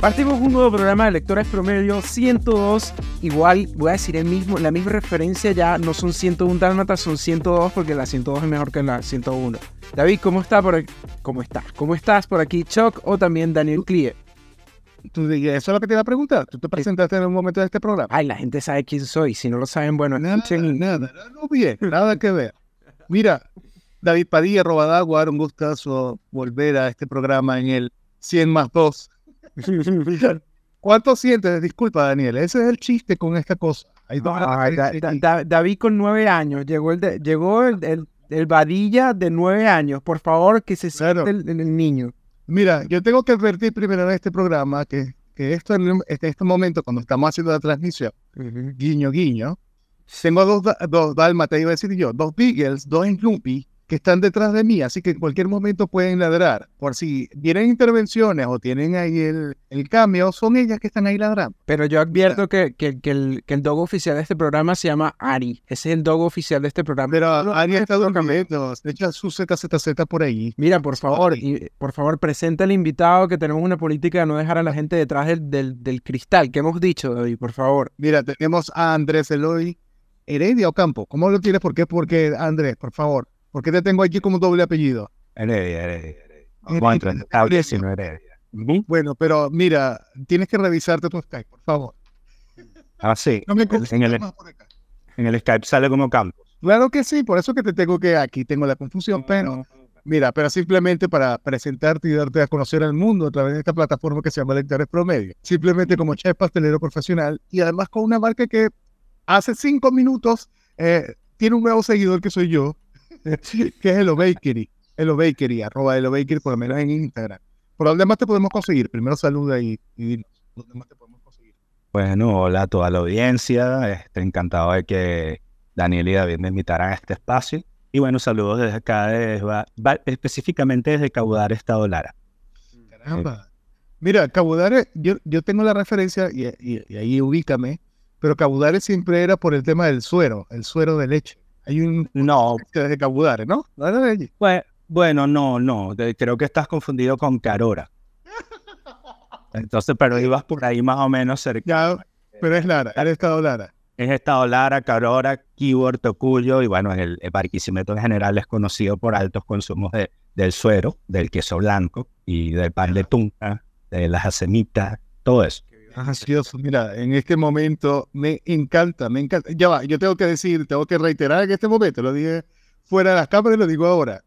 Partimos un nuevo programa de lectores promedio 102. Igual voy a decir el mismo, la misma referencia ya no son 101 dálmatas, son 102 porque la 102 es mejor que la 101. David, ¿cómo está por? ¿Cómo está? ¿Cómo estás por aquí, Chuck o también Daniel Clie? Tú, eso es lo que te iba a preguntar. ¿Tú te presentaste en un momento de este programa? Ay, la gente sabe quién soy. Si no lo saben, bueno, nada, nada, nada, no bien, nada que ver. Mira, David Padilla, Robadagua, un gustazo volver a este programa en el 100 más 2. ¿Cuánto sientes? Disculpa, Daniel, ese es el chiste con esta cosa. Ay, David con nueve años, llegó el, llegó el, el, Badilla de nueve años. Por favor, que se siente el, niño. Mira, yo tengo que advertir primero en este programa que, que esto en este, este momento, cuando estamos haciendo la transmisión, guiño, guiño, tengo dos, dos te iba a decir yo, dos Beagles, dos Snoopy, que están detrás de mí, así que en cualquier momento pueden ladrar. Por si vienen intervenciones o tienen ahí el, el cambio, son ellas que están ahí ladrando. Pero yo advierto que, que, que, el, que el dog oficial de este programa se llama Ari. Ese es el dog oficial de este programa. Pero Ari está durmiendo. Echa su ZZZ por ahí. Mira, por favor, y, por favor, presenta al invitado que tenemos una política de no dejar a la gente detrás del, del, del cristal. ¿Qué hemos dicho, David? Por favor. Mira, tenemos a Andrés Eloy Heredia Ocampo. ¿Cómo lo tienes? ¿Por qué? Porque, Andrés, por favor. ¿Por qué te tengo aquí como doble apellido? Heredia, Heredia, Heredia. Heredia. Bueno, pero mira, tienes que revisarte tu Skype, por favor. Ah, sí. No me en, el, en el Skype sale como Campos. Claro que sí, por eso que te tengo que aquí tengo la confusión, pero mira, pero simplemente para presentarte y darte a conocer al mundo a través de esta plataforma que se llama Lectores Promedio. Simplemente como chef pastelero profesional y además con una marca que hace cinco minutos eh, tiene un nuevo seguidor que soy yo, que es Hello Bakery. Hello Bakery, arroba Hello Bakery, por lo menos en Instagram. ¿Por dónde más te podemos conseguir? Primero saluda y, y dinos, ¿dónde más te podemos conseguir? Bueno, hola a toda la audiencia. Estoy encantado de que Daniel y David me invitaran a este espacio. Y bueno, saludos desde acá, específicamente desde Caudar, Estado Lara. Caramba. Mira, Caudare, yo, yo tengo la referencia y, y, ahí ubícame, pero Caudare siempre era por el tema del suero, el suero de leche. Hay un... No. De Cabudare, ¿no? Pues, bueno, no, no. creo que estás confundido con Carora. Entonces, pero ibas por ahí más o menos cerca. Ya, pero es Lara, es Estado Lara. Es Estado Lara, Carora, Keyword, Tocuyo, y bueno, el, el Barquisimeto en general es conocido por altos consumos de, del suero, del queso blanco y del pan de tunca, de las acemitas, todo eso. Mira, en este momento me encanta, me encanta. Ya va, yo tengo que decir, tengo que reiterar en este momento, lo dije fuera de las cámaras y lo digo ahora.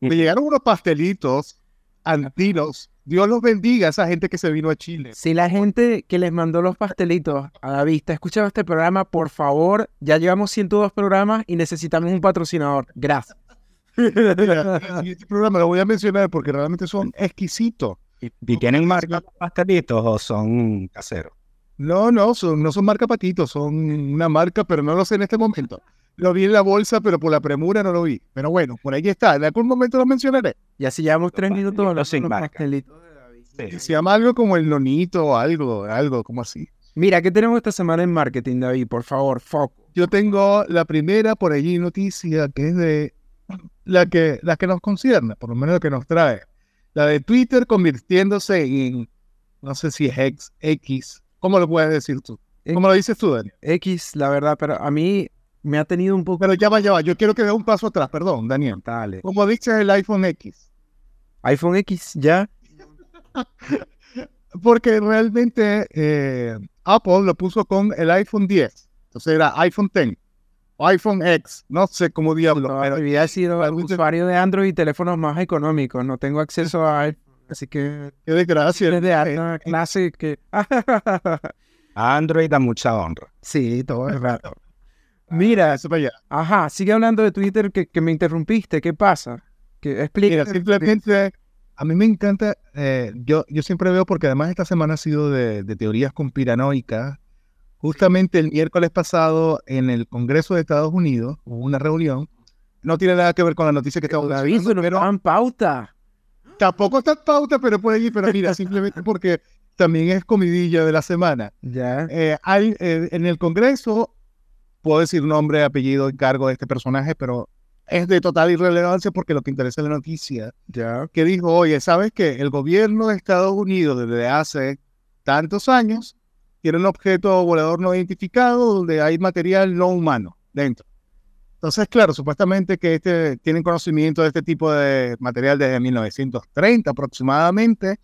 Me llegaron unos pastelitos antinos. Dios los bendiga a esa gente que se vino a Chile. Si la gente que les mandó los pastelitos a la vista escuchado este programa, por favor, ya llevamos 102 programas y necesitamos un patrocinador. Gracias. y este programa lo voy a mencionar porque realmente son exquisitos. ¿Y, tienen marca pastelitos o son caseros? No, no, son, no son marca patitos, son una marca, pero no lo sé en este momento. Lo vi en la bolsa, pero por la premura no lo vi. Pero bueno, por ahí está. En algún momento lo mencionaré. Y así llevamos tres minutos los, sin pastelitos. Se llama algo como el nonito o algo, algo como así. Mira, ¿qué tenemos esta semana en marketing, David? Por favor, foco. Yo tengo la primera por allí noticia que es de la que, la que nos concierne, por lo menos la que nos trae. La de Twitter convirtiéndose en, no sé si es X, X. ¿Cómo lo puedes decir tú? ¿Cómo lo dices tú, Daniel? X, la verdad, pero a mí me ha tenido un poco... Pero ya va, ya va. Yo quiero que dé un paso atrás, perdón, Daniel. Dale. ¿Cómo dices el iPhone X? iPhone X, ya. Porque realmente eh, Apple lo puso con el iPhone 10. Entonces era iPhone 10 iPhone X, no sé cómo diablo. No, pero he sido usuario de Android y teléfonos más económicos, no tengo acceso a así que... Qué desgracia. de alta clase que... Android da mucha honra. Sí, todo el rato. Mira, eso para allá. Ajá, sigue hablando de Twitter que, que me interrumpiste, ¿qué pasa? Que explica. Mira, simplemente a mí me encanta, eh, yo, yo siempre veo, porque además esta semana ha sido de, de teorías conspiranoicas, Justamente el miércoles pasado en el Congreso de Estados Unidos hubo una reunión. No tiene nada que ver con la noticia que estamos aviso, no pero en pauta. Tampoco está en pauta, pero puede ir. Pero mira, simplemente porque también es comidilla de la semana. Ya. Eh, hay, eh, en el Congreso, puedo decir nombre, apellido y cargo de este personaje, pero es de total irrelevancia porque lo que interesa es la noticia. Ya. Que dijo, oye, ¿sabes qué? El gobierno de Estados Unidos desde hace tantos años tiene un objeto volador no identificado donde hay material no humano dentro. Entonces, claro, supuestamente que este, tienen conocimiento de este tipo de material desde 1930 aproximadamente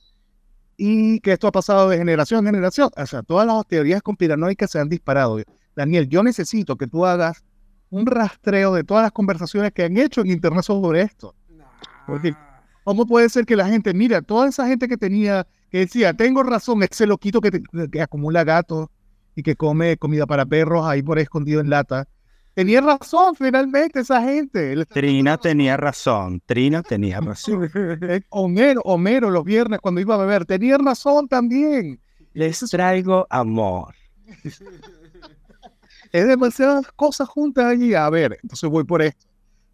y que esto ha pasado de generación en generación. O sea, todas las teorías conspiranoicas se han disparado. Daniel, yo necesito que tú hagas un rastreo de todas las conversaciones que han hecho en Internet sobre esto. Porque, ¿cómo puede ser que la gente, mira, toda esa gente que tenía, que decía, tengo razón, ese loquito que, acumula gatos y que come comida para perros ahí por ahí escondido en lata, tenía razón finalmente esa gente. Trina tenía razón, Trina tenía razón. Eh, Homero, Homero los viernes cuando iba a beber, tenía razón también. Les traigo amor. Es demasiadas cosas juntas allí. A ver, entonces voy por esto.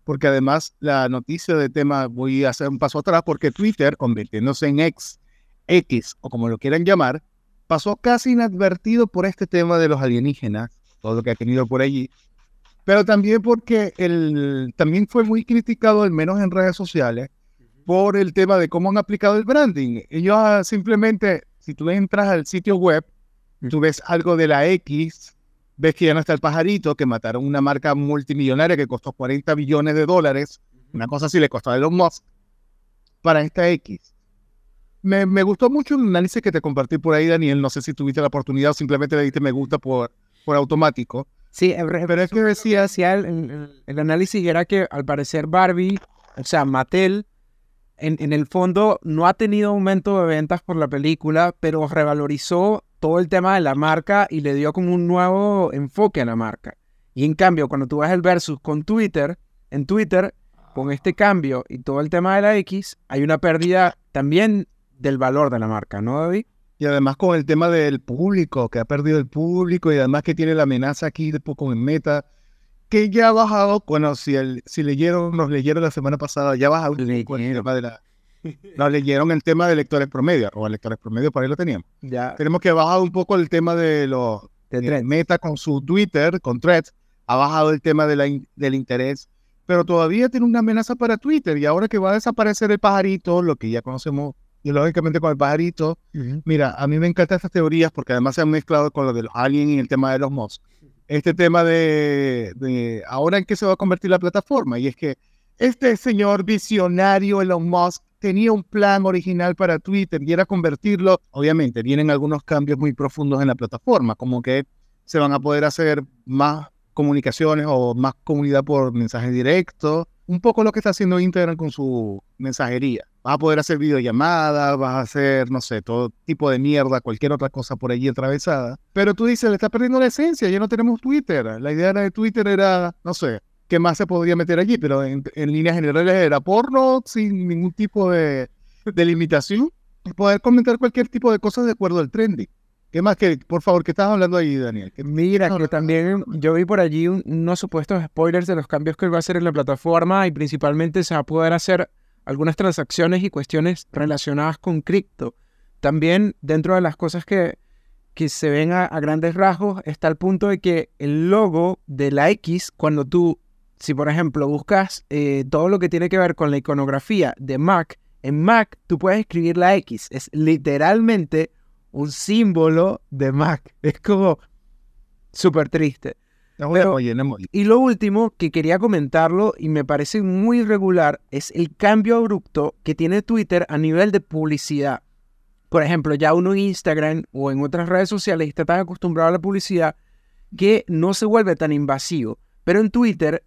Porque además la noticia de tema, voy a hacer un paso atrás, porque Twitter, convirtiéndose en X, X o como lo quieran llamar, pasó casi inadvertido por este tema de los alienígenas, todo lo que ha tenido por allí. Pero también porque el, también fue muy criticado, al menos en redes sociales, por el tema de cómo han aplicado el branding. Ellos ah, simplemente, si tú entras al sitio web, tú ves algo de la X, ves que ya no está el pajarito, que mataron una marca multimillonaria que costó 40 billones de dólares, una cosa así le costó a Elon Musk, para esta X. Me, me gustó mucho el análisis que te compartí por ahí, Daniel. No sé si tuviste la oportunidad o simplemente le diste me gusta por, por automático. Sí, Pero es que decía, el- el análisis era que al parecer Barbie, o sea, Mattel, en, en el fondo no ha tenido aumento de ventas por la película, pero revalorizó todo el tema de la marca y le dio como un nuevo enfoque a la marca. Y en cambio, cuando tú ves el versus con Twitter, en Twitter, con este cambio y todo el tema de la X, hay una pérdida también del valor de la marca, ¿no, David? y además con el tema del público, que ha perdido el público y además que tiene la amenaza aquí después con el meta, que ya ha bajado, bueno, si, el, si leyeron, nos leyeron la semana pasada, ya ha bajado poco el tema de la... Nos leyeron el tema de lectores promedio, o lectores promedio, por ahí lo teníamos. Ya. Tenemos que bajar un poco el tema de los De eh. Meta con su Twitter, con Threads, ha bajado el tema de la in- del interés, pero todavía tiene una amenaza para Twitter y ahora que va a desaparecer el pajarito, lo que ya conocemos ideológicamente con el pajarito, mira, a mí me encantan estas teorías porque además se han mezclado con lo de los aliens y el tema de los mods. Este tema de, de ahora en qué se va a convertir la plataforma y es que este señor visionario Elon Musk tenía un plan original para Twitter y era convertirlo, obviamente, vienen algunos cambios muy profundos en la plataforma, como que se van a poder hacer más comunicaciones o más comunidad por mensaje directo, un poco lo que está haciendo Instagram con su mensajería. Vas a poder hacer videollamadas, vas a hacer, no sé, todo tipo de mierda, cualquier otra cosa por allí atravesada. Pero tú dices, le está perdiendo la esencia, ya no tenemos Twitter. La idea de Twitter era, no sé, qué más se podría meter allí, pero en, en líneas generales era porno sin ningún tipo de, de limitación y poder comentar cualquier tipo de cosas de acuerdo al trending. ¿Qué más que, por favor, qué estás hablando ahí, Daniel? ¿Qué- Mira, que también yo vi por allí un- unos supuestos spoilers de los cambios que va a hacer en la plataforma y principalmente se va a poder hacer algunas transacciones y cuestiones relacionadas con cripto. También dentro de las cosas que, que se ven a, grandes rasgos está el punto de que el logo de la X, cuando tú, si por ejemplo buscas eh, todo lo que tiene que ver con la iconografía de Mac, en Mac tú puedes escribir la X. Es literalmente un símbolo de Mac. Es como súper triste. Pero-. Y lo último que quería comentarlo y me parece muy irregular es el cambio abrupto que tiene Twitter a nivel de publicidad. Por ejemplo, ya uno en Instagram o en otras redes sociales está tan acostumbrado a la publicidad que no se vuelve tan invasivo. Pero en Twitter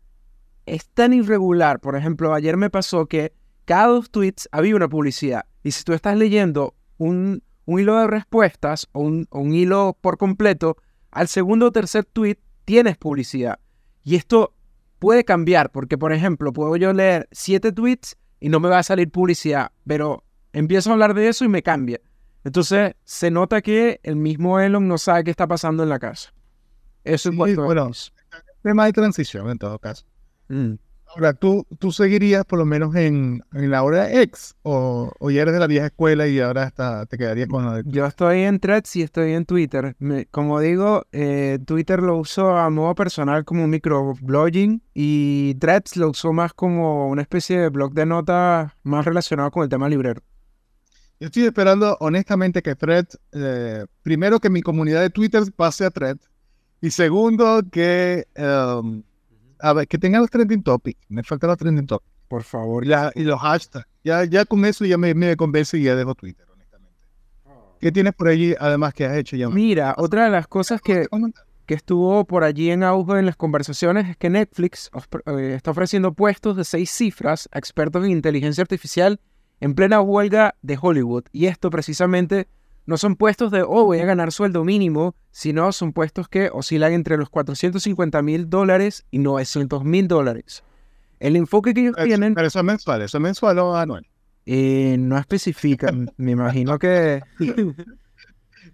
es tan irregular. Por ejemplo, ayer me pasó que cada dos tweets había una publicidad. Y si tú estás leyendo un, un hilo de respuestas o un, o un hilo por completo, al segundo o tercer tweet tienes publicidad. Y esto puede cambiar, porque por ejemplo, puedo yo leer siete tweets y no me va a salir publicidad, pero empiezo a hablar de eso y me cambia. Entonces, se nota que el mismo Elon no sabe qué está pasando en la casa. Eso Sí, es a bueno. Tema de transición, en todo caso. Mm. Ahora, ¿tú, tú seguirías por lo menos en, en la hora X o, o ya eres de la vieja escuela y ahora hasta te quedarías con la de... Yo estoy en Threads y estoy en Twitter. Me- como digo, eh, Twitter lo uso a modo personal como microblogging y Threads lo uso más como una especie de blog de notas más relacionado con el tema librero. Yo estoy esperando honestamente que Thread, eh, primero que mi comunidad de Twitter pase a Thread y segundo que, um, a ver, que tenga los trending topics. Me faltan los trending topics. Por favor. Y, la- y los hashtags. Ya, ya con eso ya me, me convence y ya dejo Twitter, honestamente. ¿Qué tienes por allí además que has hecho ya? Mira, otra de las cosas que, que estuvo por allí en auge en las conversaciones es que Netflix eh, está ofreciendo puestos de seis cifras a expertos en inteligencia artificial en plena huelga de Hollywood. Y esto precisamente no son puestos de, oh, voy a ganar sueldo mínimo, sino son puestos que oscilan entre los 450 mil dólares y 900 mil dólares. El enfoque que ellos tienen Pero eso es mensual, eso es mensual o anual. eh, no especifican. Me imagino que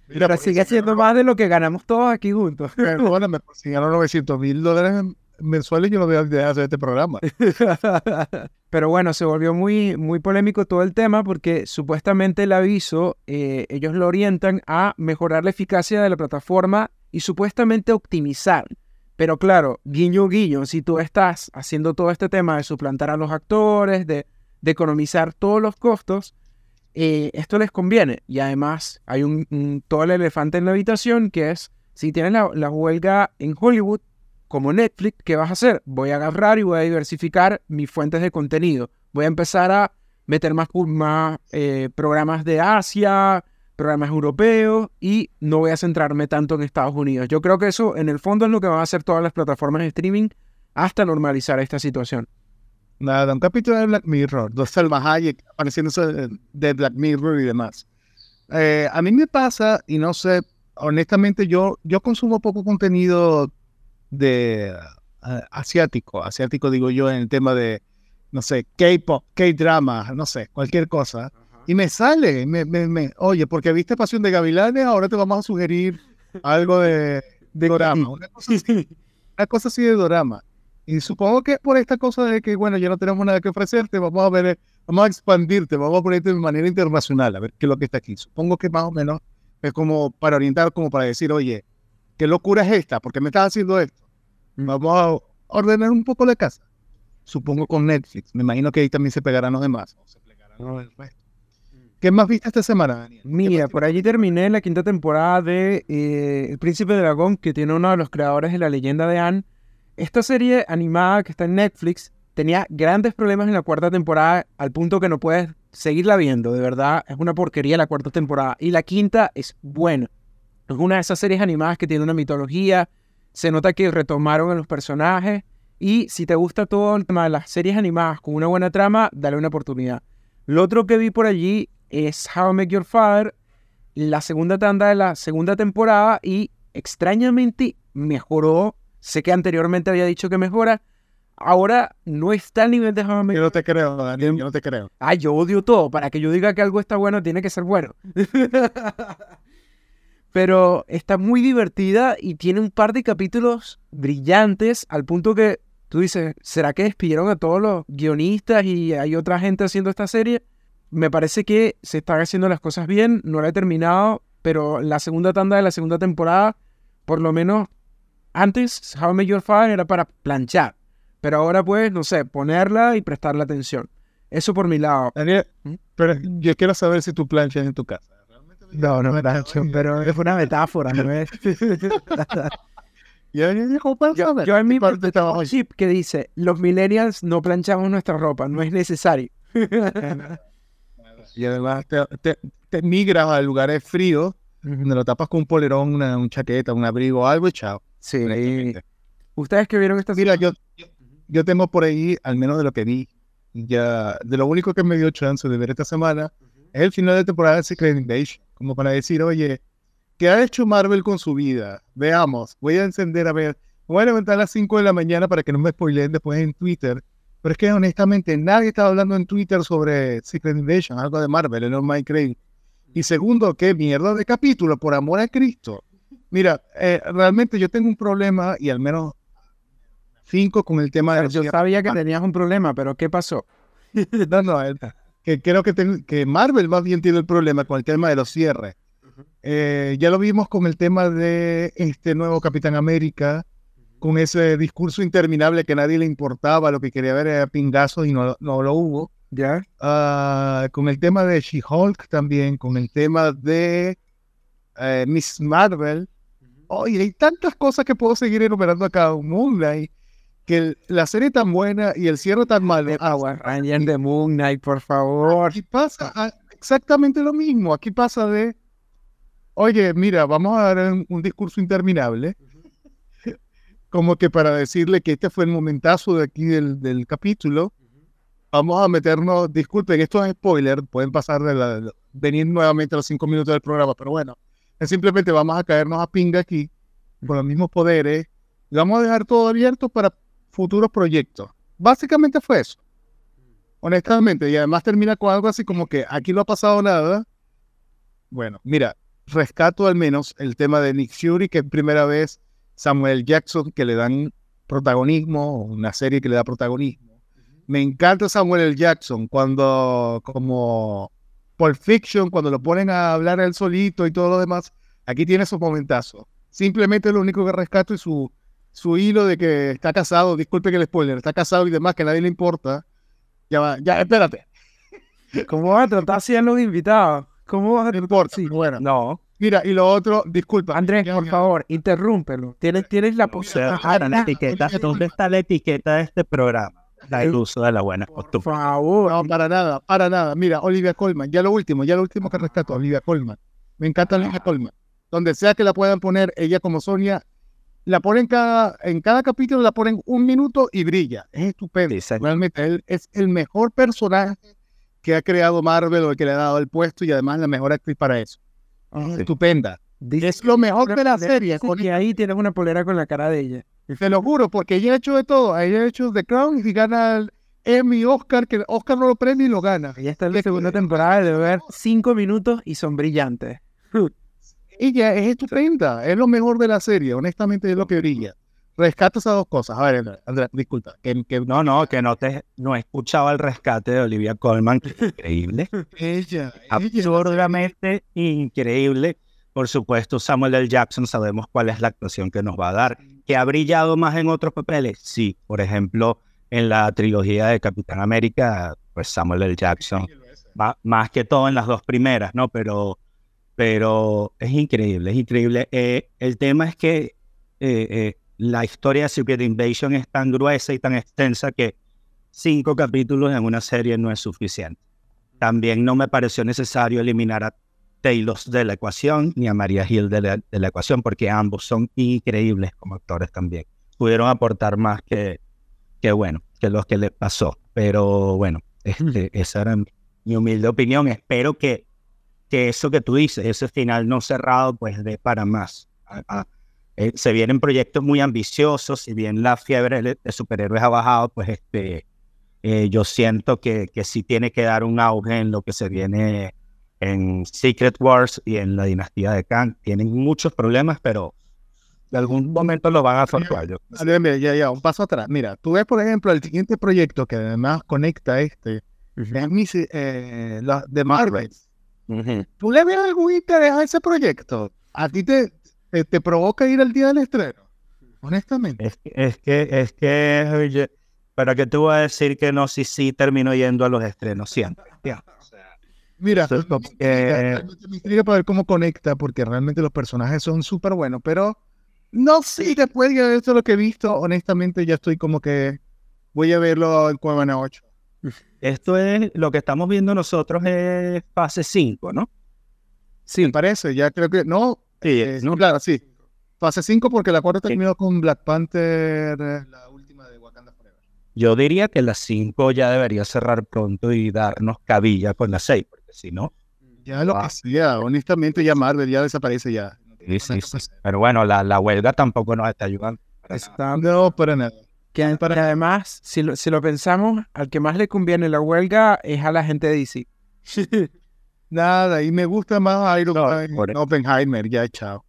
Mira, pero sigue siendo más de lo que ganamos todos aquí juntos. Perdóname, por si gano 900 mil dólares mensuales, yo no voy a hacer este programa. Pero bueno, se volvió muy, muy polémico todo el tema porque supuestamente el aviso, eh, ellos lo orientan a mejorar la eficacia de la plataforma y supuestamente optimizar. Pero claro, guiño, guiño, si tú estás haciendo todo este tema de suplantar a los actores, de, economizar todos los costos, eh, esto les conviene. Y además hay un, un- todo el elefante en la habitación que es, si tienes la, la huelga en Hollywood, como Netflix, ¿qué vas a hacer? Voy a agarrar y voy a diversificar mis fuentes de contenido. Voy a empezar a meter más, eh, programas de Asia, programas europeos y no voy a centrarme tanto en Estados Unidos. Yo creo que eso en el fondo es lo que van a hacer todas las plataformas de streaming hasta normalizar esta situación. Nada, un capítulo de Black Mirror, dos Salma Hayek apareciéndose de Black Mirror y demás. Eh, a mí me pasa, y no sé, honestamente, yo, yo consumo poco contenido de eh, asiático, asiático digo yo, en el tema de, no sé, K-pop, K-drama, no sé, cualquier cosa. Y me sale, me, me, me- oye, porque viste Pasión de Gavilanes, ahora te vamos a sugerir algo de, de dorama, una cosa así, una cosa así de dorama. Y supongo que por esta cosa de que, bueno, ya no tenemos nada que ofrecerte, vamos a ver, eh, vamos a expandirte, vamos a ponerte de manera internacional, a ver qué es lo que está aquí. Supongo que más o menos es como para orientar, como para decir, oye, ¿qué locura es esta? ¿Por qué me estás haciendo esto? Vamos a ordenar un poco la casa. Supongo con Netflix. Me imagino que ahí también se pegarán los demás. o se plegarán los del resto. ¿Qué más viste esta semana, Daniel? ¿Qué Mira, por allí terminé la quinta temporada de eh, El Príncipe Dragón, que tiene uno de los creadores de la leyenda de Anne. Esta serie animada que está en Netflix tenía grandes problemas en la cuarta temporada, al punto que no puedes seguirla viendo. De verdad, es una porquería la cuarta temporada. Y la quinta es buena. Es una de esas series animadas que tiene una mitología. Se nota que retomaron a los personajes. Y si te gusta todo el tema de las series animadas con una buena trama, dale una oportunidad. Lo otro que vi por allí es How I Met Your Father, la segunda tanda de la segunda temporada y extrañamente mejoró. Sé que anteriormente había dicho que mejora. Ahora no está al nivel de How I Met Yo no te creo, Daniel, yo no te creo. Ay, yo odio todo. Para que yo diga que algo está bueno, tiene que ser bueno. Pero está muy divertida y tiene un par de capítulos brillantes al punto que tú dices, ¿será que despidieron a todos los guionistas y hay otra gente haciendo esta serie? Me parece que se están haciendo las cosas bien, no la he terminado, pero la segunda tanda de la segunda temporada, por lo menos antes, How I Met Your Father era para planchar. Pero ahora pues, no sé, ponerla y prestarle atención. Eso por mi lado. Daniel, ¿Mm? pero yo quiero saber si tú planchas en tu casa. No, no plancho, pero es una metáfora, ¿no es? Ya, ya, ya, ¿cómo puedes yo, saber? yo en mi ¿Qué parte tengo un chip que dice, los millennials no planchamos nuestra ropa, no es necesario. Y además te, te, te migras a lugares fríos, donde lo tapas con un polerón, una, un chaqueta, un abrigo, algo y chao. sí. honestamente. ¿Ustedes que vieron esta Mira, yo, yo, yo tengo por ahí, al menos de lo que vi, ya, de lo único que me dio chance de ver esta semana, es el final de temporada de Secret Invasion, como para decir, oye, ¿qué ha hecho Marvel con su vida? Veamos, voy a encender a ver, voy a levantar a las 5 de la mañana para que no me spoileen después en Twitter, pero es que honestamente nadie estaba hablando en Twitter sobre Secret Invasion, algo de Marvel, el Mike Crane. Y segundo, qué mierda de capítulo, por amor a Cristo. Mira, eh, realmente yo tengo un problema y al menos 5 con el tema de los Yo sabía que tenías un problema, pero ¿qué pasó? No, no, el- que creo que, que Marvel más bien tiene el problema con el tema de los cierres. Eh, ya lo vimos con el tema de este nuevo Capitán América, con ese discurso interminable que a nadie le importaba, lo que quería ver era pingazo y no, no lo hubo. ¿Ya? Ah, con el tema de She-Hulk también, con el tema de eh, Miss Marvel. Oye, hay tantas cosas que puedo seguir enumerando acá. Moon Knight, que el- la serie tan buena y el cierre tan malo. Ah, Power Ranger de Moon Knight, por favor. Aquí pasa ah, exactamente lo mismo. Aquí pasa de, oye, mira, vamos a dar un, un discurso interminable, como que para decirle que este fue el momentazo de aquí del, del capítulo. Vamos a meternos, disculpen, esto es spoiler, pueden pasar de la, venir nuevamente a los cinco minutos del programa, pero bueno, es simplemente vamos a caernos a pinga aquí con los mismos poderes y vamos a dejar todo abierto para futuros proyectos. Básicamente fue eso honestamente, y además termina con algo así como que aquí no ha pasado nada. Bueno, mira, rescato al menos el tema de Nick Fury, que es primera vez Samuel Jackson que le dan protagonismo, una serie que le da protagonismo. Me encanta Samuel L. Jackson cuando, como Pulp Fiction, cuando lo ponen a hablar él solito y todo lo demás, aquí tiene su momentazo. Simplemente lo único que rescato es su, su hilo de que está casado, disculpe que el spoiler, está casado y demás, que a nadie le importa. Ya va, ya, espérate. ¿Cómo vas a tratar así a los invitados? ¿Cómo vas a No tratar importa. así? Bueno, No. mira, y lo otro, disculpa. Andrés, Ya, por ya. favor, interrúmpelo. Tienes, tienes la posibilidad. para la etiqueta, ¿dónde está la etiqueta de este programa? La- El uso de la buena Por costumbre. favor. No, para nada, para nada. Mira, Olivia Colman, ya lo último, ya lo último que rescato, Olivia Colman. Me encanta Olivia Colman. Donde sea que la puedan poner, ella como Sonia, la ponen cada, en cada capítulo la ponen un minuto y brilla. Es estupendo. Realmente él es el mejor personaje que ha creado Marvel o el que le ha dado el puesto y además la mejor actriz para eso. Es Sí. estupenda. Dice Es lo mejor una de la serie. con que ahí tienes una polera con la cara de ella. Te lo juro, porque ella ha hecho de todo. Ella ha hecho The Crown y gana el Emmy, Oscar, que Oscar no lo prende y lo gana. Ella está en la ¿Qué- segunda temporada de ver cinco minutos y son brillantes. Ella es estupenda, es lo mejor de la serie, honestamente es lo que brilla. Rescata esas dos cosas. A ver, Andrés, disculpa. Que, que No, no, que no te no escuchaba el rescate de Olivia Colman, que es increíble, ella, absurdamente increíble. Por supuesto, Samuel L. Jackson sabemos cuál es la actuación que nos va a dar. ¿Que ha brillado más en otros papeles? Sí, por ejemplo, en la trilogía de Capitán América, pues Samuel L. Jackson, ma- más que todo en las dos primeras, ¿no? Pero, pero es increíble, es increíble. Eh, el tema es que eh, eh, la historia de Secret Invasion es tan gruesa y tan extensa que cinco capítulos en una serie no es suficiente. También no me pareció necesario eliminar a Taylor de la ecuación ni a Maria Hill de la, de la ecuación porque ambos son increíbles como actores también. Pudieron aportar más que, que bueno, que los que les pasó. Pero bueno, este, esa era mi humilde opinión. Espero que, que eso que tú dices, ese final no cerrado, pues dé para más. A- a- eh, se vienen proyectos muy ambiciosos, si bien la fiebre de de superhéroes ha bajado, pues este, eh, yo siento que, que sí tiene que dar un auge en lo que se viene en Secret Wars y en la dinastía de Kang. Tienen muchos problemas, pero de algún momento lo van a Andrés, mira, ya, ya, un paso atrás. Mira, tú ves, por ejemplo, el siguiente proyecto que además conecta este, es mi, eh, la- de Marvel. ¿Tú le ves algún interés a ese proyecto? ¿A ti te, te, te provoca ir al día del estreno? Honestamente. Es, que- es que, es que, oye, ¿para qué te voy a decir que no? Si sí termino yendo a los estrenos siempre. Ya. Mira, Eso es me que- me intriga para ver cómo conecta, porque realmente los personajes son súper buenos, pero no sé, después de esto lo que he visto, honestamente ya estoy como que voy a verlo en Cuevana 8. Esto es lo que estamos viendo nosotros es fase 5, ¿no? Sí, me parece, ya creo que, no, Sí, eh, ¿no? claro, sí. Fase 5 porque la cuarta terminó con Black Panther, eh, la última de Wakanda Forever. Yo diría que las 5 ya debería cerrar pronto y darnos cabilla con las 6, porque si no, Ya lo Ah. que sea, honestamente ya Marvel ya desaparece ya. sí, sí, sí. Pero bueno, la, la huelga tampoco nos está ayudando. para No, para nada. Que, para- que además, si lo, si lo pensamos, al que más le conviene la huelga es a la gente de DC. Nada, y me gusta más Iron No, Man, por- Oppenheimer, ya chao.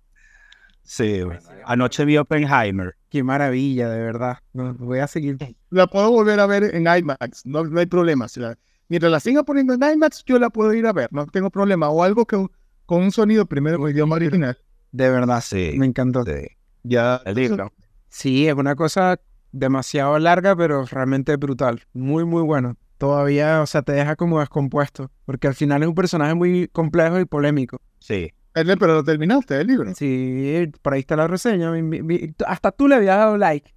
Sí, bueno. anoche vi Oppenheimer Qué maravilla, de verdad. Voy a seguir. La puedo volver a ver en IMAX, no, no hay problema. Si la- mientras la siga poniendo en IMAX, yo la puedo ir a ver, no tengo problema. O algo que, con un sonido primero en idioma original. De verdad, Sí. me encantó. Sí. Ya, El libro. Sí, es una cosa demasiado larga, pero realmente brutal. Muy, muy bueno. Todavía, o sea, te deja como descompuesto. Porque al final es un personaje muy complejo y polémico. Sí. Pero lo terminaste el libro. Sí, por ahí está la reseña. mi- mi- mi- hasta tú le habías dado like.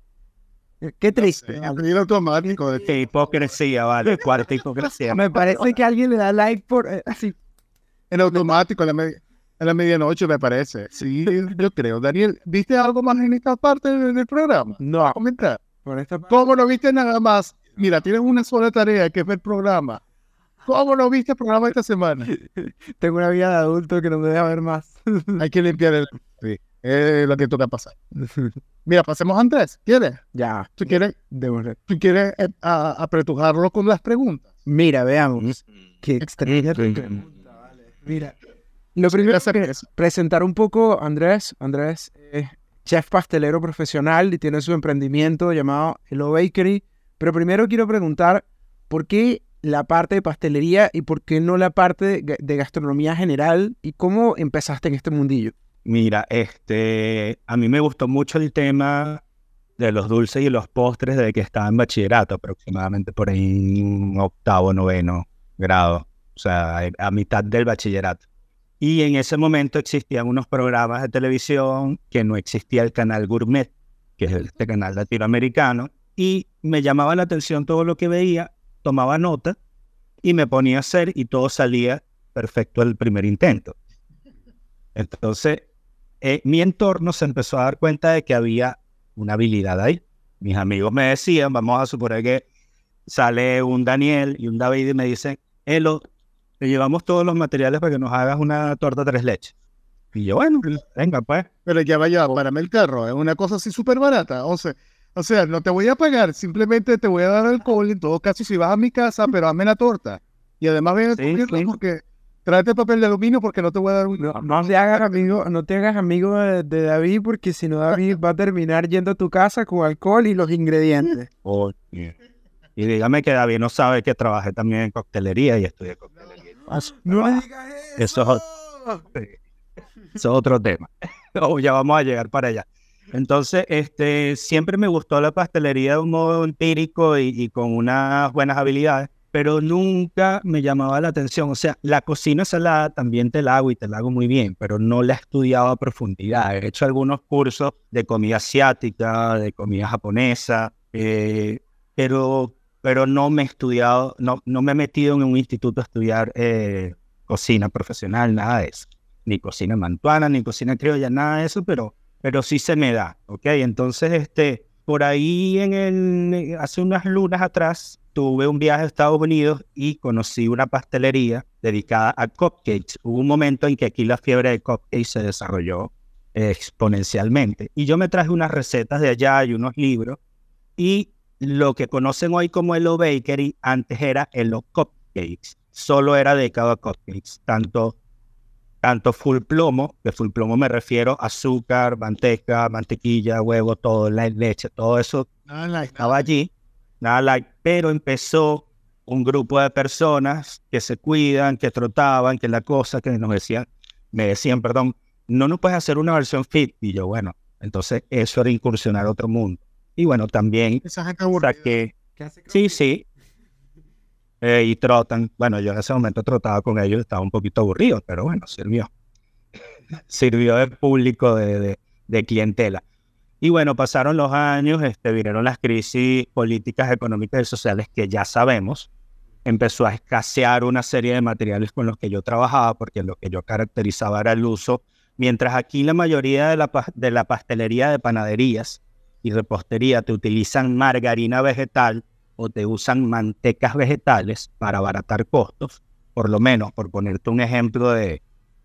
Qué triste. Pedir automático. de- Qué hipocresía, vale. Cuarta hipocresía. Me parece que alguien le da like por eh, así. En automático, a la, me- a la medianoche, me parece. Sí, yo creo. Daniel, ¿viste algo más en esta parte del, del programa? No, Comentar. Por esta ¿Cómo no viste nada más? Mira, tienes una sola tarea, que es ver el programa. ¿Cómo no viste el programa esta semana? tengo una vida de adulto que no me deja ver más. Hay que limpiar el... Sí, es lo que toca pasar. Mira, pasemos a Andrés. ¿Quieres? ya, ¿Tú quieres, démosle. tú quieres eh, a- apretujarlo con las preguntas? Mira, veamos. Qué extraña Sí. pregunta, vale. Mira, lo primero eso. presentar un poco a Andrés. Andrés es chef pastelero profesional y tiene su emprendimiento llamado Hello Bakery. Pero primero quiero preguntar, ¿por qué la parte de pastelería y por qué no la parte de ga- de gastronomía general? ¿Y cómo empezaste en este mundillo? Mira, este, a mí me gustó mucho el tema de los dulces y los postres desde que estaba en bachillerato, aproximadamente por ahí en octavo, noveno grado, o sea, a mitad del bachillerato. Y en ese momento existían unos programas de televisión que no existía el canal Gourmet, que es este canal latinoamericano, y me llamaba la atención todo lo que veía, tomaba nota y me ponía a hacer y todo salía perfecto el primer intento. Entonces, eh, mi entorno se empezó a dar cuenta de que había una habilidad ahí. Mis amigos me decían, vamos a suponer que sale un Daniel y un David y me dicen, Elo, te llevamos todos los materiales para que nos hagas una torta tres leches. Y yo, bueno, venga pues. Pero ya vaya, párame el carro. Es una cosa así súper barata. O sea, o sea, no te voy a pagar. Simplemente te voy a dar alcohol. En todo caso, si vas a mi casa, pero hazme la torta. Y además ven a Sí, sí. porque... Tráete papel de aluminio porque no te voy a dar un... No, no te hagas amigo, no te hagas amigo de, de David porque si no David va a terminar yendo a tu casa con alcohol y los ingredientes. Oye. Y dígame que David no sabe que trabajé también en coctelería y estudié coctelería. No digas Eso Eso es otro tema. O ya vamos a llegar para allá. Entonces, este, siempre me gustó la pastelería de un modo empírico y, y con unas buenas habilidades, pero nunca me llamaba la atención. O sea, la cocina salada también te la hago y te la hago muy bien, pero no la he estudiado a profundidad. He hecho algunos cursos de comida asiática, de comida japonesa, eh, pero, pero no me he estudiado, no, no me he metido en un instituto a estudiar eh, cocina profesional, nada de eso. Ni cocina mantuana, ni cocina criolla, nada de eso, pero, pero sí se me da, ¿ok? Entonces, este, por ahí en el, hace unas lunas atrás, tuve un viaje a Estados Unidos y conocí una pastelería dedicada a cupcakes. Hubo un momento en que aquí la fiebre de cupcakes se desarrolló exponencialmente. Y yo me traje unas recetas de allá y unos libros. Y lo que conocen hoy como Hello Bakery, antes era Hello Cupcakes. Solo era dedicado a cupcakes. Tanto, tanto full plomo, de full plomo me refiero a azúcar, manteca, mantequilla, huevo, todo, la leche, todo eso Nada like, estaba allí, nada like, pero empezó un grupo de personas que se cuidan, que trotaban, que la cosa, que nos decían, me decían, perdón, no nos puedes hacer una versión fit. Y yo, bueno, entonces eso era incursionar a otro mundo. Y bueno, también Esa gente saqué, sí, sí, eh, y trotan. Bueno, yo en ese momento trotaba con ellos, estaba un poquito aburrido, pero bueno, sirvió. sirvió de público, de, de, de clientela. Y bueno, pasaron los años, este, vinieron las crisis políticas, económicas y sociales que ya sabemos. Empezó a escasear una serie de materiales con los que yo trabajaba, porque lo que yo caracterizaba era el uso. Mientras aquí la mayoría de la, de la pastelería de panaderías y repostería te utilizan margarina vegetal o te usan mantecas vegetales para abaratar costos, por lo menos, por ponerte un ejemplo de,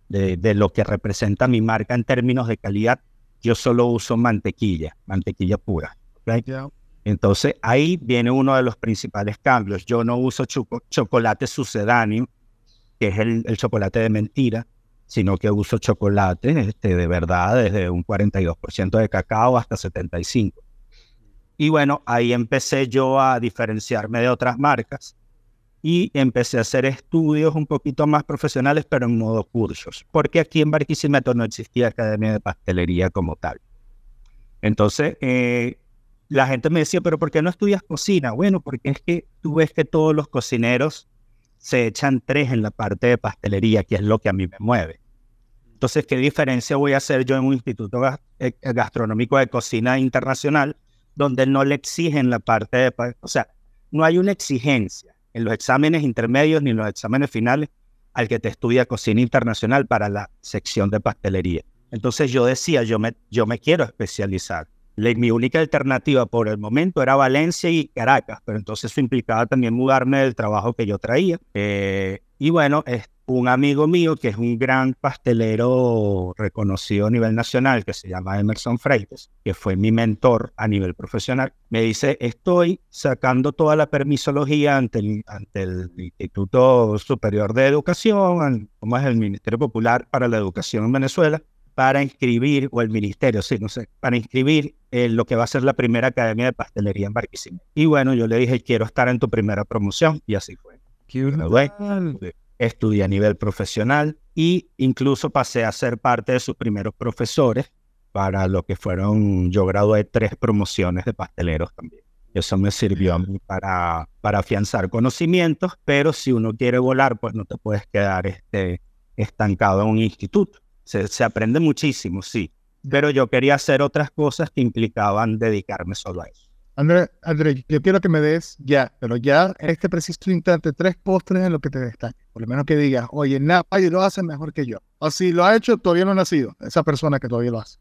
de, de lo que representa mi marca en términos de calidad, yo solo uso mantequilla, mantequilla pura. ¿ok? Ya. Entonces ahí viene uno de los principales cambios. Yo no uso choco- chocolate sucedáneo, que es el, el chocolate de mentira, sino que uso chocolate este, de verdad, desde un 42% de cacao hasta 75%. Y bueno, ahí empecé yo a diferenciarme de otras marcas y empecé a hacer estudios un poquito más profesionales, pero en modo cursos, porque aquí en Barquisimeto no existía academia de pastelería como tal. Entonces, eh, la gente me decía, pero ¿por qué no estudias cocina? Bueno, porque es que tú ves que todos los cocineros se echan tres en la parte de pastelería, que es lo que a mí me mueve. Entonces, ¿qué diferencia voy a hacer yo en un instituto eh, gastronómico de cocina internacional donde no le exigen la parte de, o sea, no hay una exigencia en los exámenes intermedios ni en los exámenes finales al que te estudia cocina internacional para la sección de pastelería. Entonces yo decía, yo me, yo me quiero especializar mi única alternativa por el momento era Valencia y Caracas, pero entonces eso implicaba también mudarme del trabajo que yo traía. Eh, y bueno, es un amigo mío que es un gran pastelero reconocido a nivel nacional, que se llama Emerson Freites, que fue mi mentor a nivel profesional, me dice, estoy sacando toda la permisología ante el, ante el Instituto Superior de Educación, como es el Ministerio Popular para la Educación en Venezuela, para inscribir, o el ministerio, sí, no sé, para inscribir eh, lo que va a ser la primera academia de pastelería en Barquisimeto. Y bueno, yo le dije, quiero estar en tu primera promoción, y así fue. estudié a nivel profesional y incluso pasé a ser parte de sus primeros profesores para lo que fueron, yo gradué tres promociones de pasteleros también. Eso me sirvió a mí para, para afianzar conocimientos, pero si uno quiere volar, pues no te puedes quedar este, estancado en un instituto. Se, aprende muchísimo, sí, pero yo quería hacer otras cosas que implicaban dedicarme solo a eso. André, André, yo quiero que me des ya, pero ya en este preciso instante, tres postres en lo que te destaque. Por lo menos que digas, oye, nadie lo hace mejor que yo. O si lo ha hecho, todavía no ha nacido, esa persona que todavía lo hace.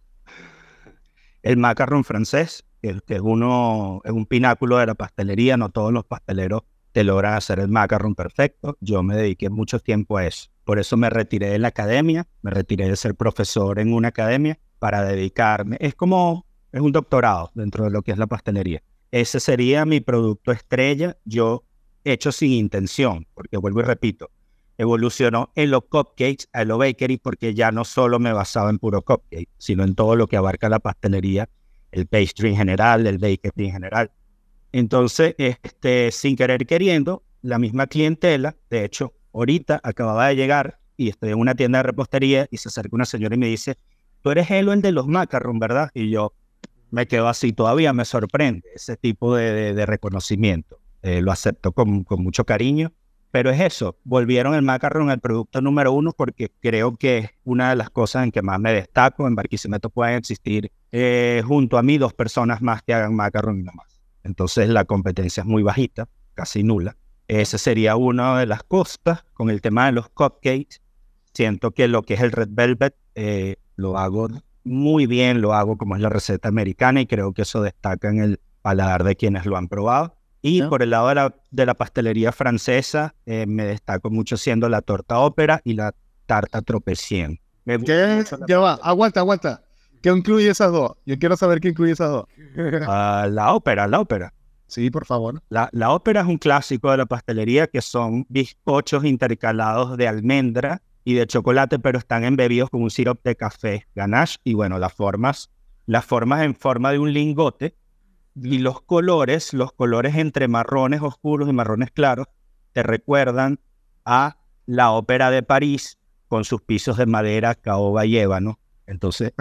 El macarrón francés, que, que es, uno, es un pináculo de la pastelería, no todos los pasteleros te logran hacer el macarrón perfecto. Yo me dediqué mucho tiempo a eso. Por eso me retiré de la academia, me retiré de ser profesor en una academia para dedicarme. Es como, es un doctorado dentro de lo que es la pastelería. Ese sería mi producto estrella, yo hecho sin intención, porque vuelvo y repito, evolucionó en los cupcakes a lo bakery porque ya no solo me basaba en puro cupcake, sino en todo lo que abarca la pastelería, el pastry en general, el bakery en general. Entonces, este, sin querer queriendo, la misma clientela, de hecho, ahorita acababa de llegar y estoy en una tienda de repostería y se acerca una señora y me dice, tú eres el de los macarons, ¿verdad? Y yo me quedo así, todavía me sorprende ese tipo de, reconocimiento. Eh, lo acepto con, mucho cariño, pero es eso, volvieron el macaron al producto número uno porque creo que es una de las cosas en que más me destaco. En Barquisimeto pueden existir eh, junto a mí dos personas más que hagan macaron y no más. Entonces la competencia es muy bajita, casi nula. Esa sería una de las costas. Con el tema de los cupcakes, siento que lo que es el Red Velvet eh, lo hago muy bien, lo hago como es la receta americana y creo que eso destaca en el paladar de quienes lo han probado. Y por el lado de la, de la pastelería francesa, eh, me destaco mucho siendo la torta ópera y la tarta tropecien. ¿Qué? Ya va, aguanta, aguanta. ¿Qué incluye esas dos? Yo quiero saber qué incluye esas dos. Ah, la ópera, la ópera. Sí, por favor. La, ópera es un clásico de la pastelería que son bizcochos intercalados de almendra y de chocolate, pero están embebidos con un sirope de café, ganache y bueno, las formas, las formas en forma de un lingote y los colores, los colores entre marrones oscuros y marrones claros, te recuerdan a la ópera de París con sus pisos de madera, caoba y ébano entonces.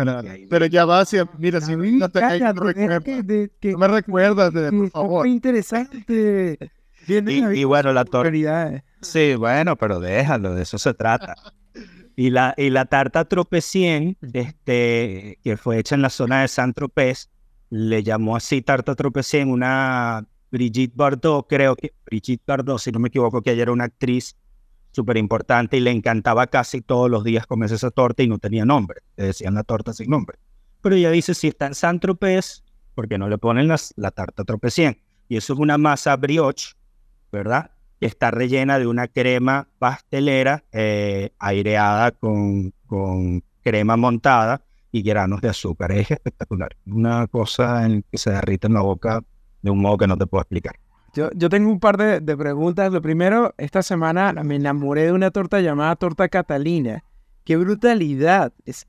Pero, ya va hacia. Mira, si no, te, no me recuerdas, por favor. interesante. Y, bueno, la torta. Sí, bueno, pero déjalo, de eso se trata. Y la, y la tarta tropecien, este, que fue hecha en la zona de Saint-Tropez, le llamó así tarta tropecien una Brigitte Bardot, creo que Brigitte Bardot, si no me equivoco, que ella era una actriz súper importante y le encantaba casi todos los días comerse esa torta y no tenía nombre. Le decían la torta sin nombre. Pero ella dice, si está en San Tropez, ¿por qué no le ponen la tarta tropecien? Y eso es una masa brioche, ¿verdad? Que está rellena de una crema pastelera eh, aireada con, con crema montada y granos de azúcar. Es espectacular. Una cosa en que se derrite en la boca de un modo que no te puedo explicar. Yo, tengo un par de, preguntas. Lo primero, esta semana me enamoré de una torta llamada torta Catalina. ¡Qué brutalidad! Es...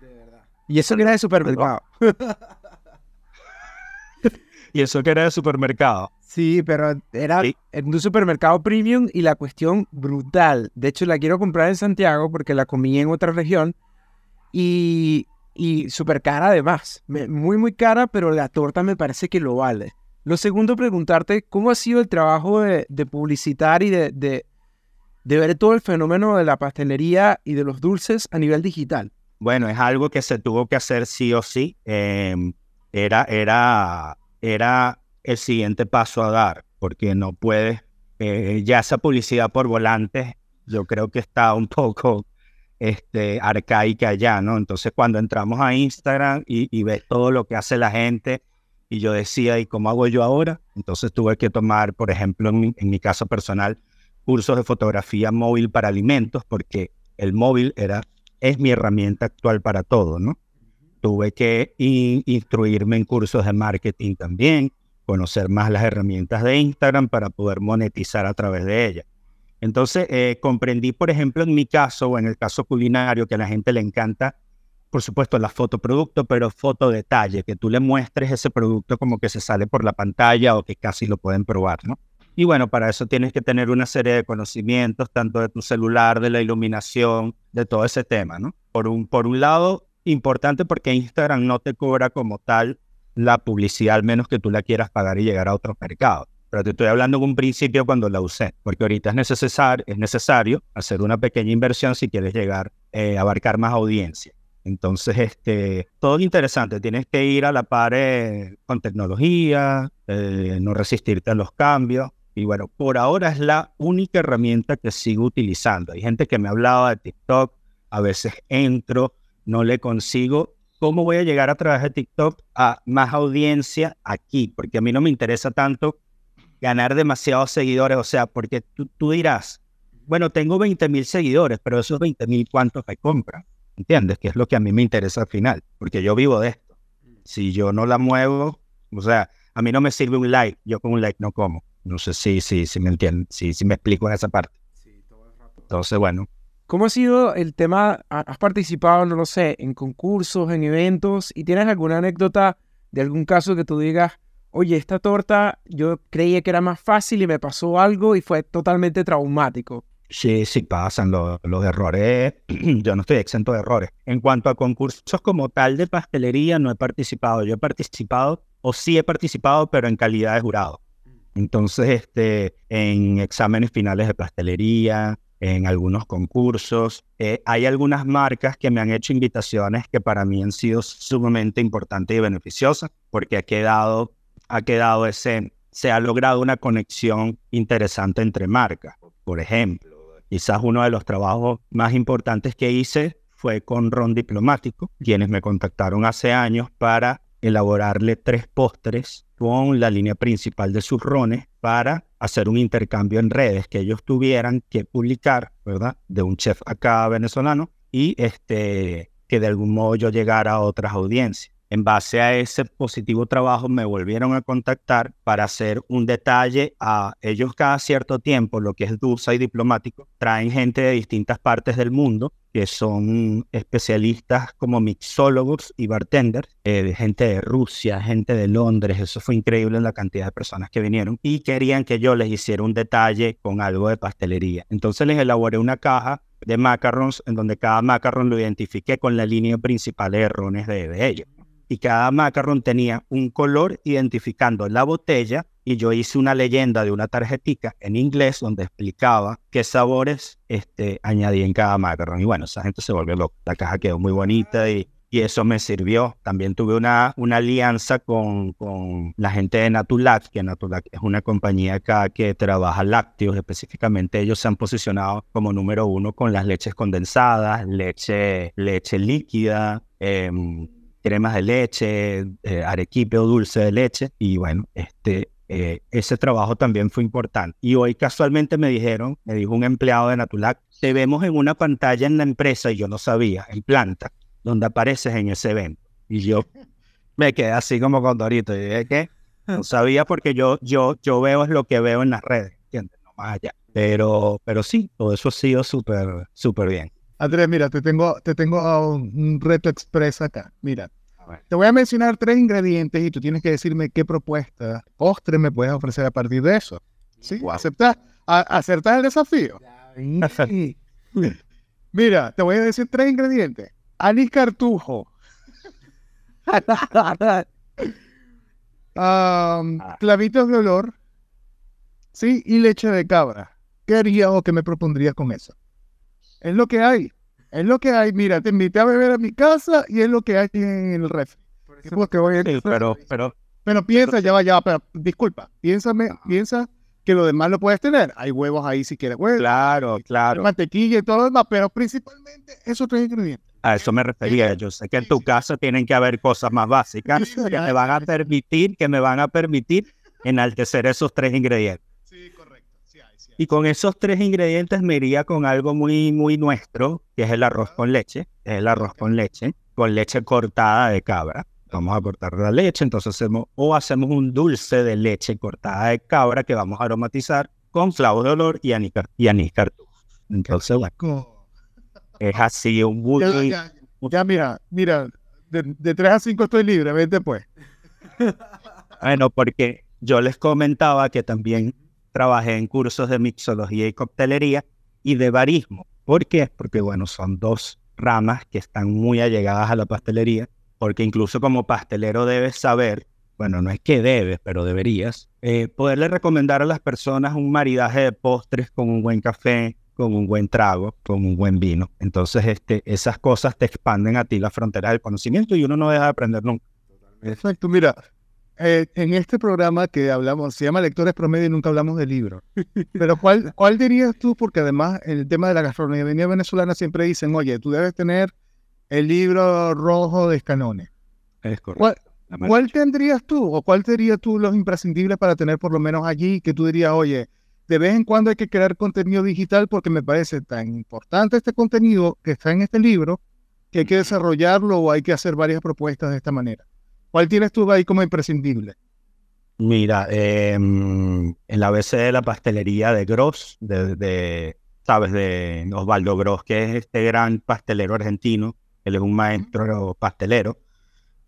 De verdad. Y eso que era de supermercado. y eso que era de supermercado. Sí, pero era en un supermercado premium y la cuestión brutal. De hecho, la quiero comprar en Santiago porque la comí en otra región y, y súper cara además. muy, muy cara, pero la torta me parece que lo vale. Lo segundo, preguntarte cómo ha sido el trabajo de, publicitar y de, de, ver todo el fenómeno de la pastelería y de los dulces a nivel digital. Bueno, es algo que se tuvo que hacer sí o sí. Em, era el siguiente paso a dar, porque no puedes, eh, ya esa publicidad por volantes, yo creo que está un poco este, arcaica ya, ¿no? Entonces cuando entramos a Instagram y, y ves todo lo que hace la gente, y yo decía, ¿y cómo hago yo ahora? Entonces tuve que tomar, por ejemplo, en mi, en mi caso personal, cursos de fotografía móvil para alimentos, porque el móvil era, es mi herramienta actual para todo, ¿no? Tuve que instruirme en cursos de marketing también, conocer más las herramientas de Instagram para poder monetizar a través de ella. Entonces, eh, comprendí, por ejemplo, en mi caso o en el caso culinario, que a la gente le encanta, por supuesto, la foto producto, pero foto detalle, que tú le muestres ese producto como que se sale por la pantalla o que casi lo pueden probar, ¿no? Y bueno, para eso tienes que tener una serie de conocimientos, tanto de tu celular, de la iluminación, de todo ese tema, ¿no? Por un, por un lado, importante porque Instagram no te cobra como tal la publicidad, al menos que tú la quieras pagar y llegar a otros mercados. Pero te estoy hablando en un principio cuando la usé, porque ahorita es, necesario, es necesario hacer una pequeña inversión si quieres llegar eh, a abarcar más audiencia. Entonces, este, todo es interesante. Tienes que ir a la par eh, con tecnología, eh, no resistirte a los cambios. Y bueno, por ahora es la única herramienta que sigo utilizando. Hay gente que me hablaba de TikTok, a veces entro, no le consigo ¿cómo voy a llegar a través de TikTok a más audiencia aquí? Porque a mí no me interesa tanto ganar demasiados seguidores, o sea, porque tú, dirás, bueno, tengo 20 mil seguidores, pero esos 20 mil, ¿cuántos me compran? ¿Entiendes? Que es lo que a mí me interesa al final, porque yo vivo de esto. Si yo no la muevo, o sea, a mí no me sirve un like, yo con un like no como. No sé si, si, si me entienden, si, si me explico en esa parte. Entonces, bueno, ¿Cómo ha sido el tema? ¿Has participado, no lo sé, en concursos, en eventos? ¿Y tienes alguna anécdota de algún caso que tú digas, oye, esta torta yo creía que era más fácil y me pasó algo y fue totalmente traumático? Sí, sí pasan los, los errores. yo no estoy exento de errores. En cuanto a concursos como tal de pastelería, no he participado. Yo he participado, o sí he participado, pero en calidad de jurado. Entonces, este, en exámenes finales de pastelería, en algunos concursos. Eh, hay algunas marcas que me han hecho invitaciones que para mí han sido sumamente importantes y beneficiosas porque ha quedado, ha quedado ese, se ha logrado una conexión interesante entre marcas. Por ejemplo, quizás uno de los trabajos más importantes que hice fue con Ron Diplomático, quienes me contactaron hace años para elaborarle tres postres con la línea principal de sus rones para hacer un intercambio en redes que ellos tuvieran que publicar, ¿verdad? De un chef acá venezolano y este, que de algún modo yo llegara a otras audiencias. En base a ese positivo trabajo me volvieron a contactar para hacer un detalle a ellos cada cierto tiempo, lo que es Dulce y diplomático, traen gente de distintas partes del mundo que son especialistas como mixólogos y bartenders, eh, gente de Rusia, gente de Londres, eso fue increíble la cantidad de personas que vinieron y querían que yo les hiciera un detalle con algo de pastelería. Entonces les elaboré una caja de macarons en donde cada macaron lo identifiqué con la línea principal de errores de, de ellos y cada macaron tenía un color identificando la botella y yo hice una leyenda de una tarjetita en inglés donde explicaba qué sabores este, añadí en cada macaron. Y bueno, esa gente se volvió loca. La caja quedó muy bonita y, y eso me sirvió. También tuve una, una alianza con, con la gente de Natulac, que Natulac es una compañía acá que trabaja lácteos. Específicamente ellos se han posicionado como número uno con las leches condensadas, leche, leche líquida. Eh, cremas de leche, eh, arequipe o dulce de leche. Y bueno, este, eh, ese trabajo también fue importante. Y hoy casualmente me dijeron, me dijo un empleado de Natulac, te vemos en una pantalla en la empresa y yo no sabía, en planta, donde apareces en ese evento. Y yo me quedé así como con Dorito. Y dije, ¿qué? No sabía porque yo, yo, yo veo es lo que veo en las redes, ¿entiendes? No más allá. Pero, pero sí, todo eso ha sido súper, súper bien. Andrés, mira, te tengo, te tengo un, reto express acá. Mira, Te voy a mencionar tres ingredientes y tú tienes que decirme qué propuesta postre me puedes ofrecer a partir de eso. ¿Sí? Guau. ¿Aceptas? A- ¿Acertas el desafío? Mira, te voy a decir tres ingredientes. Anís cartujo, Ah. clavitos de olor, ¿sí? Y leche de cabra. ¿Qué harías o qué me propondrías con eso? Es lo que hay. Es lo que hay. Mira, te invité a beber a mi casa y es lo que hay en el refri. ¿Qué puedo que voy a Sí, pero, pero Pero piensa, ya va, ya va, pero disculpa, piénsame, Ajá. piensa que lo demás lo puedes tener. Hay huevos ahí si quieres huevos, claro, claro. mantequilla y todo lo demás, pero principalmente esos tres ingredientes. A eso me refería. Yo sé que en tu casa tienen que haber cosas más básicas que me van a permitir, que me van a permitir enaltecer esos tres ingredientes. Sí, correcto. Sí hay, sí Y con esos tres ingredientes me iría con algo muy, muy nuestro, que es el arroz con leche. Es el arroz con leche, con leche cortada de cabra. Vamos a cortar la leche, entonces hacemos, o hacemos un dulce de leche cortada de cabra que vamos a aromatizar con clavos de olor y anís, y anís. Entonces, bueno, es así un ya, ya, mira, mira, de, de 3 a 5 estoy libre, vete pues. Bueno, porque yo les comentaba que también trabajé en cursos de mixología y coctelería y de barismo. ¿Por qué? Porque, bueno, son dos ramas que están muy allegadas a la pastelería, porque incluso como pastelero debes saber, bueno, no es que debes, pero deberías, eh, poderle recomendar a las personas un maridaje de postres con un buen café, con un buen trago, con un buen vino. Entonces, este, esas cosas te expanden a ti las fronteras del conocimiento y uno no deja de aprender nunca. Exacto, mira, eh, en este programa que hablamos, se llama Lectores Promedio y nunca hablamos de libros. Pero ¿cuál, ¿cuál dirías tú? Porque además en el tema de la gastronomía venezolana siempre dicen, oye, tú debes tener el libro rojo de Escanones. Es correcto. ¿Cuál, ¿Cuál tendrías tú o cuál serías tú los imprescindibles para tener por lo menos allí que tú dirías, oye, de vez en cuando hay que crear contenido digital porque me parece tan importante este contenido que está en este libro que hay que desarrollarlo o hay que hacer varias propuestas de esta manera? ¿Cuál tienes tú ahí como imprescindible? Mira, em, el ABC de la pastelería de Gross, de, de, ¿sabes? De Osvaldo Gross, que es este gran pastelero argentino. Él es un maestro pastelero.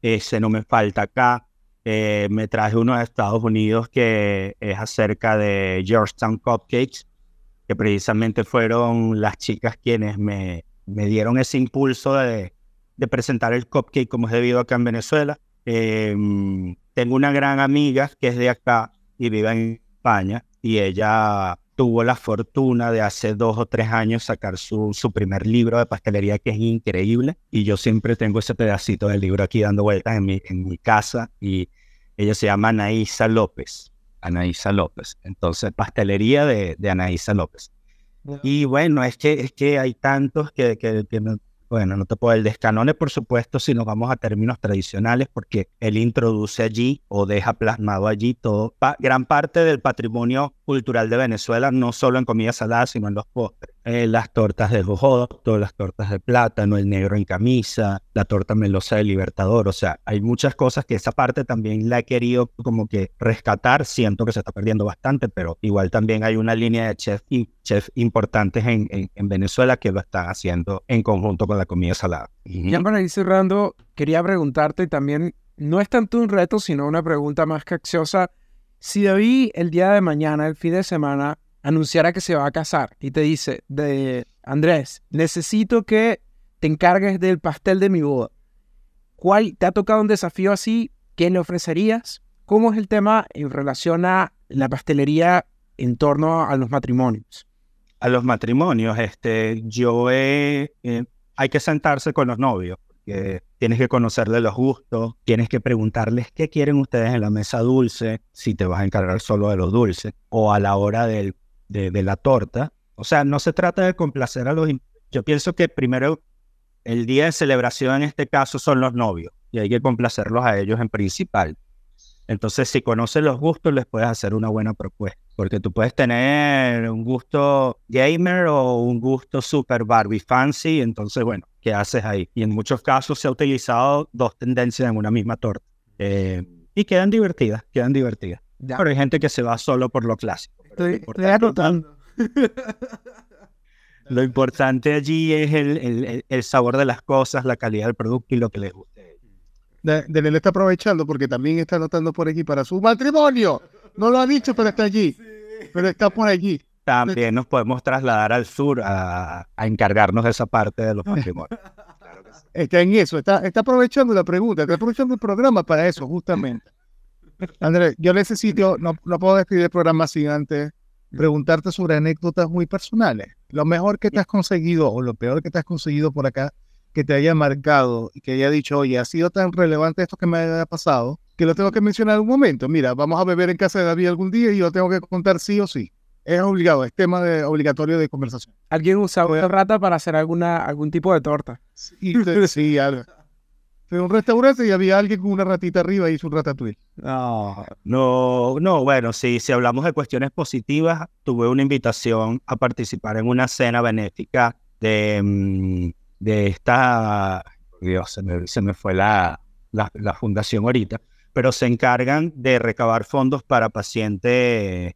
Ese no me falta acá. Eh, me traje uno de Estados Unidos que es acerca de Georgetown Cupcakes, que precisamente fueron las chicas quienes me, me dieron ese impulso de, de presentar el cupcake como es debido acá en Venezuela. Em, tengo una gran amiga que es de acá y vive en España y ella tuvo la fortuna de hace dos o tres años sacar su, su primer libro de pastelería que es increíble y yo siempre tengo ese pedacito del libro aquí dando vueltas en mi, en mi casa y ella se llama Anaísa López. Anaísa López. Entonces, pastelería de, de Anaísa López. Y bueno, es que, es que hay tantos que, que, que bueno, no te puedo. El descanone, por supuesto, si nos vamos a términos tradicionales, porque él introduce allí o deja plasmado allí todo, pa- gran parte del patrimonio cultural de Venezuela, no solo en comida salada, sino en los postres. Eh, las tortas de jojoto, las tortas de plátano, el negro en camisa, la torta melosa del Libertador. O sea, hay muchas cosas que esa parte también la he querido como que rescatar. Siento que se está perdiendo bastante, pero igual también hay una línea de chefs y importantes en, en, en Venezuela que lo están haciendo en conjunto con la comida salada. Ya para ir cerrando, quería preguntarte también, no es tanto un reto, sino una pregunta más capciosa. Si David el día de mañana, el fin de semana, anunciara que se va a casar y te dice, de Andrés, necesito que te encargues del pastel de mi boda. ¿Cuál te ha tocado un desafío así? ¿Qué le ofrecerías? ¿Cómo es el tema en relación a la pastelería en torno a los matrimonios? a los matrimonios, este, yo he, eh, hay que sentarse con los novios, porque tienes que conocerles los gustos, tienes que preguntarles qué quieren ustedes en la mesa dulce, si te vas a encargar solo de los dulces, o a la hora del, de, de la torta. O sea, no se trata de complacer a los... Yo pienso que primero el día de celebración en este caso son los novios, y hay que complacerlos a ellos en principal. Entonces, si conoces los gustos, les puedes hacer una buena propuesta. Porque tú puedes tener un gusto gamer o un gusto super Barbie fancy. Entonces, bueno, ¿qué haces ahí? Y en muchos casos se ha utilizado dos tendencias en una misma torta. Eh, y quedan divertidas, quedan divertidas. Ya, Pero hay gente que se va solo por lo clásico. Estoy, estoy anotando. Lo importante allí es el, el- el sabor de las cosas, la calidad del producto y lo que les guste. Daniel está aprovechando porque también está anotando por aquí para su matrimonio. No lo ha dicho, pero está allí. Pero está por allí. También nos podemos trasladar al sur a, a encargarnos de esa parte de los matrimonios. Está en eso. Está, está aprovechando la pregunta. Está aprovechando el programa para eso, justamente. Andrés, yo necesito, no, no puedo despedir el programa sin antes preguntarte sobre anécdotas muy personales. Lo mejor que te has conseguido o lo peor que te has conseguido por acá, que te haya marcado y que haya dicho, oye, ha sido tan relevante esto que me haya pasado, que lo tengo que mencionar en un momento. Mira, vamos a beber en casa de David algún día y yo tengo que contar sí o sí. Es obligado, es tema de, obligatorio de conversación. Alguien usaba una rata para hacer alguna, algún tipo de torta. Y te- sí, algo. Fui a un restaurante y había alguien con una ratita arriba y hizo un ratatouille. No, no, no, bueno, sí, si hablamos de cuestiones positivas, tuve una invitación a participar en una cena benéfica de, mm, de esta, Dios, se me, se me fue la, la, fundación ahorita, pero se encargan de recabar fondos para pacientes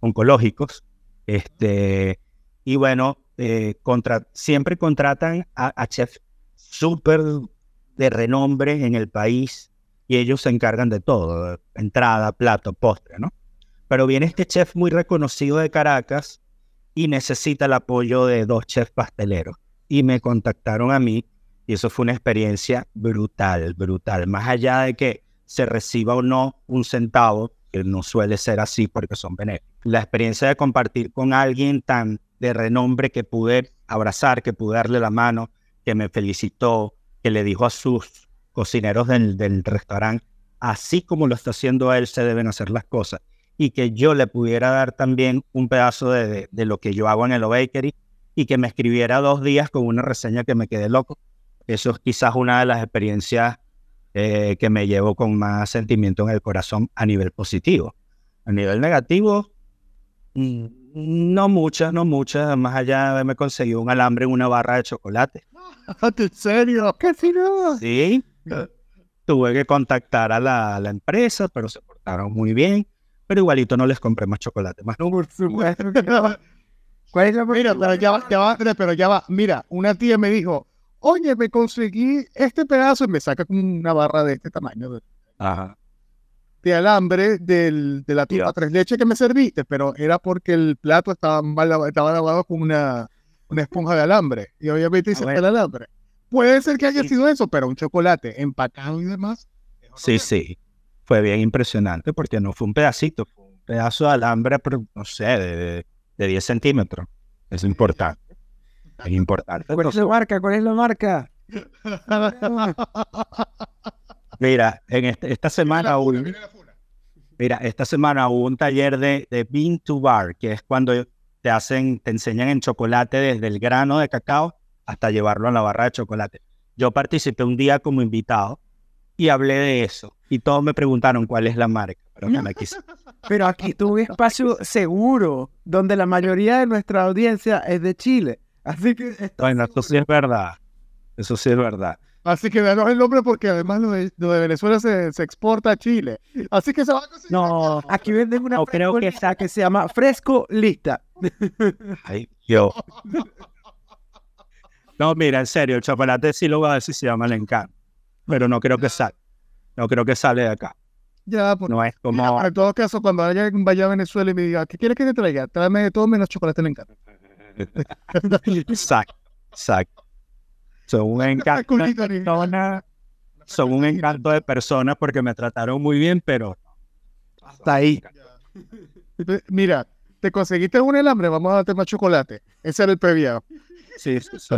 oncológicos. Este, y bueno, eh, contra, siempre contratan a, a chefs súper de renombre en el país y ellos se encargan de todo, entrada, plato, postre, ¿no? Pero viene este chef muy reconocido de Caracas y necesita el apoyo de dos chefs pasteleros. Y me contactaron a mí y eso fue una experiencia brutal, brutal. Más allá de que se reciba o no un centavo, que no suele ser así porque son benéficos. La experiencia de compartir con alguien tan de renombre que pude abrazar, que pude darle la mano, que me felicitó, que le dijo a sus cocineros del, del restaurante, así como lo está haciendo él, se deben hacer las cosas. Y que yo le pudiera dar también un pedazo de, de, lo que yo hago en el O Bakery y que me escribiera dos días con una reseña que me quedé loco. Eso es quizás una de las experiencias eh, que me llevo con más sentimiento en el corazón a nivel positivo. A nivel negativo, mm, no muchas, no muchas. Más allá de haberme conseguido un alambre en una barra de chocolate. ¿En serio? ¿Qué si no? Sí. Tuve que contactar a la, a la empresa, pero se portaron muy bien. Pero igualito no les compré más chocolate. Más no. Por supuesto. ¿Cuál es la Mira, pero ya va, ya va, pero ya va. Mira, una tía me dijo, oye, me conseguí este pedazo y me saca como una barra de este tamaño de, Ajá. de alambre del, de la tía tres leches que me serviste, pero era porque el plato estaba, mal, estaba lavado con una, una esponja de alambre y obviamente hice el alambre. Puede ser que haya Sí. sido eso, pero un chocolate empacado y demás. Sí, sí. Fue bien impresionante porque no fue un pedacito, fue un pedazo de alambre, pero, no sé, de, de, de 10 centímetros. Es importante. Es importante. ¿Cuál es la marca? ¿Cuál es la marca? Mira, en este- esta semana hubo, mira, esta semana hubo un taller de, de Bean to Bar, que es cuando te hacen, te enseñan en chocolate desde el grano de cacao hasta llevarlo a la barra de chocolate. Yo participé un día como invitado y hablé de eso. Y todos me preguntaron cuál es la marca, pero no me quise. Pero aquí tuve un espacio seguro, donde la mayoría de nuestra audiencia es de Chile. Así que está Bueno, eso sí es verdad. Eso sí es verdad. Así que danos el nombre porque además lo de, lo de Venezuela se, se exporta a Chile. Así que se va a conseguir. No, Aquí venden una No, creo que frescolita que se llama Fresco Lista. Ay, yo. No, mira, en serio, el chocolate sí lo voy a decir se llama el encanto. Pero no creo que sale. No creo que sale de acá. Ya, pues, No es Mira, como. en todo caso, cuando vaya, vaya a Venezuela y me diga, ¿qué quieres que te traiga? Tráeme de todo menos chocolate en encanta. Exacto, exacto. Son un encanto de personas. Son un encanto de personas porque me trataron muy bien, pero. Hasta ahí. Mira, te conseguiste un alambre, vamos a darte más chocolate. Ese era el previo. Sí, sí, sí.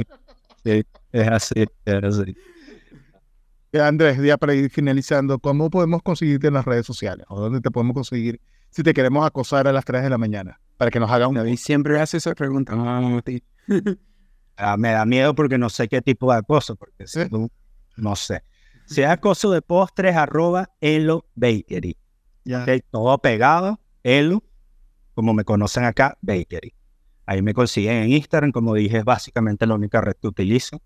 Sí, es así, es así. Eh, Andrés, ya para ir finalizando, ¿cómo podemos conseguirte en las redes sociales? ¿O dónde te podemos conseguir si te queremos acosar a las 3 de la mañana? Para que nos haga un... David siempre me hace esa pregunta. Ah, Ah, me da miedo porque no sé qué tipo de acoso, porque si tú- no sé. Si es acoso de postres, arroba Elo Bakery. Todo pegado, Elo, como me conocen acá, Bakery. Ahí me consiguen en Instagram, como dije, es básicamente la única red que utilizo.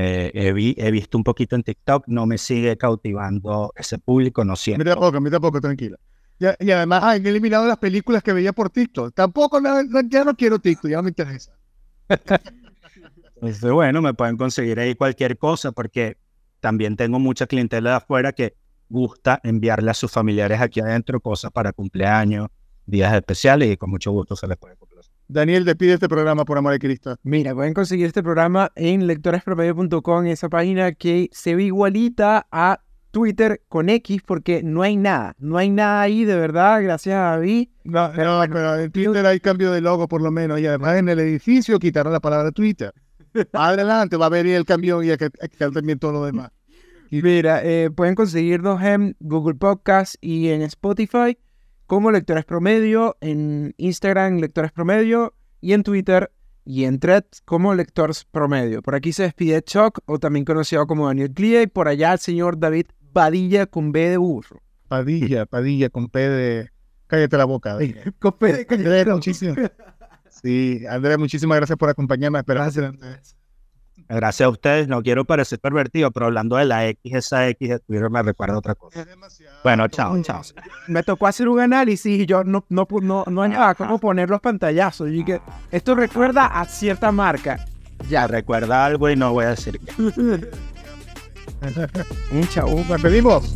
Eh, he, vi- he visto un poquito en TikTok, no me sigue cautivando ese público, no siento. tampoco, a mí tampoco, tranquila. Y además, han eliminado las películas que veía por TikTok. Tampoco, no- ya no quiero TikTok, ya no me interesa. Entonces, bueno, me pueden conseguir ahí cualquier cosa porque también tengo mucha clientela de afuera que gusta enviarle a sus familiares aquí adentro cosas para cumpleaños, días especiales y con mucho gusto se les puede cumplir. Daniel, despide este programa por amor de Cristo. Mira, pueden conseguir este programa en lectorespromedio.com, esa página que se ve igualita a Twitter con X porque no hay nada, no hay nada ahí de verdad, gracias a David. No, pero, en Twitter hay cambio de logo por lo menos y además en el edificio quitaron la palabra Twitter. Adelante, va a venir el cambio y hay que quitar también todo lo demás. Mira, eh, pueden conseguirnos en Google Podcast y en Spotify como Lectores Promedio, en Instagram Lectores Promedio y en Twitter y en Threads como Lectores Promedio. Por aquí se despide Chuck, o también conocido como Daniel Clia, y por allá el señor David Padilla con B de burro. Padilla, Padilla con P de... Cállate la boca. con P de cállate muchísimo. Sí, Andrea, muchísimas gracias por acompañarme. Gracias. Gracias a ustedes. No quiero parecer pervertido, pero hablando de la X, esa X de Twitter me recuerda otra cosa. Bueno, chao, chao. Me tocó hacer un análisis y yo no, no, no, no hallaba cómo poner los pantallazos. Y que esto recuerda a cierta marca. Ya. Recuerda algo y no voy a decir qué. un chao. Nos pedimos.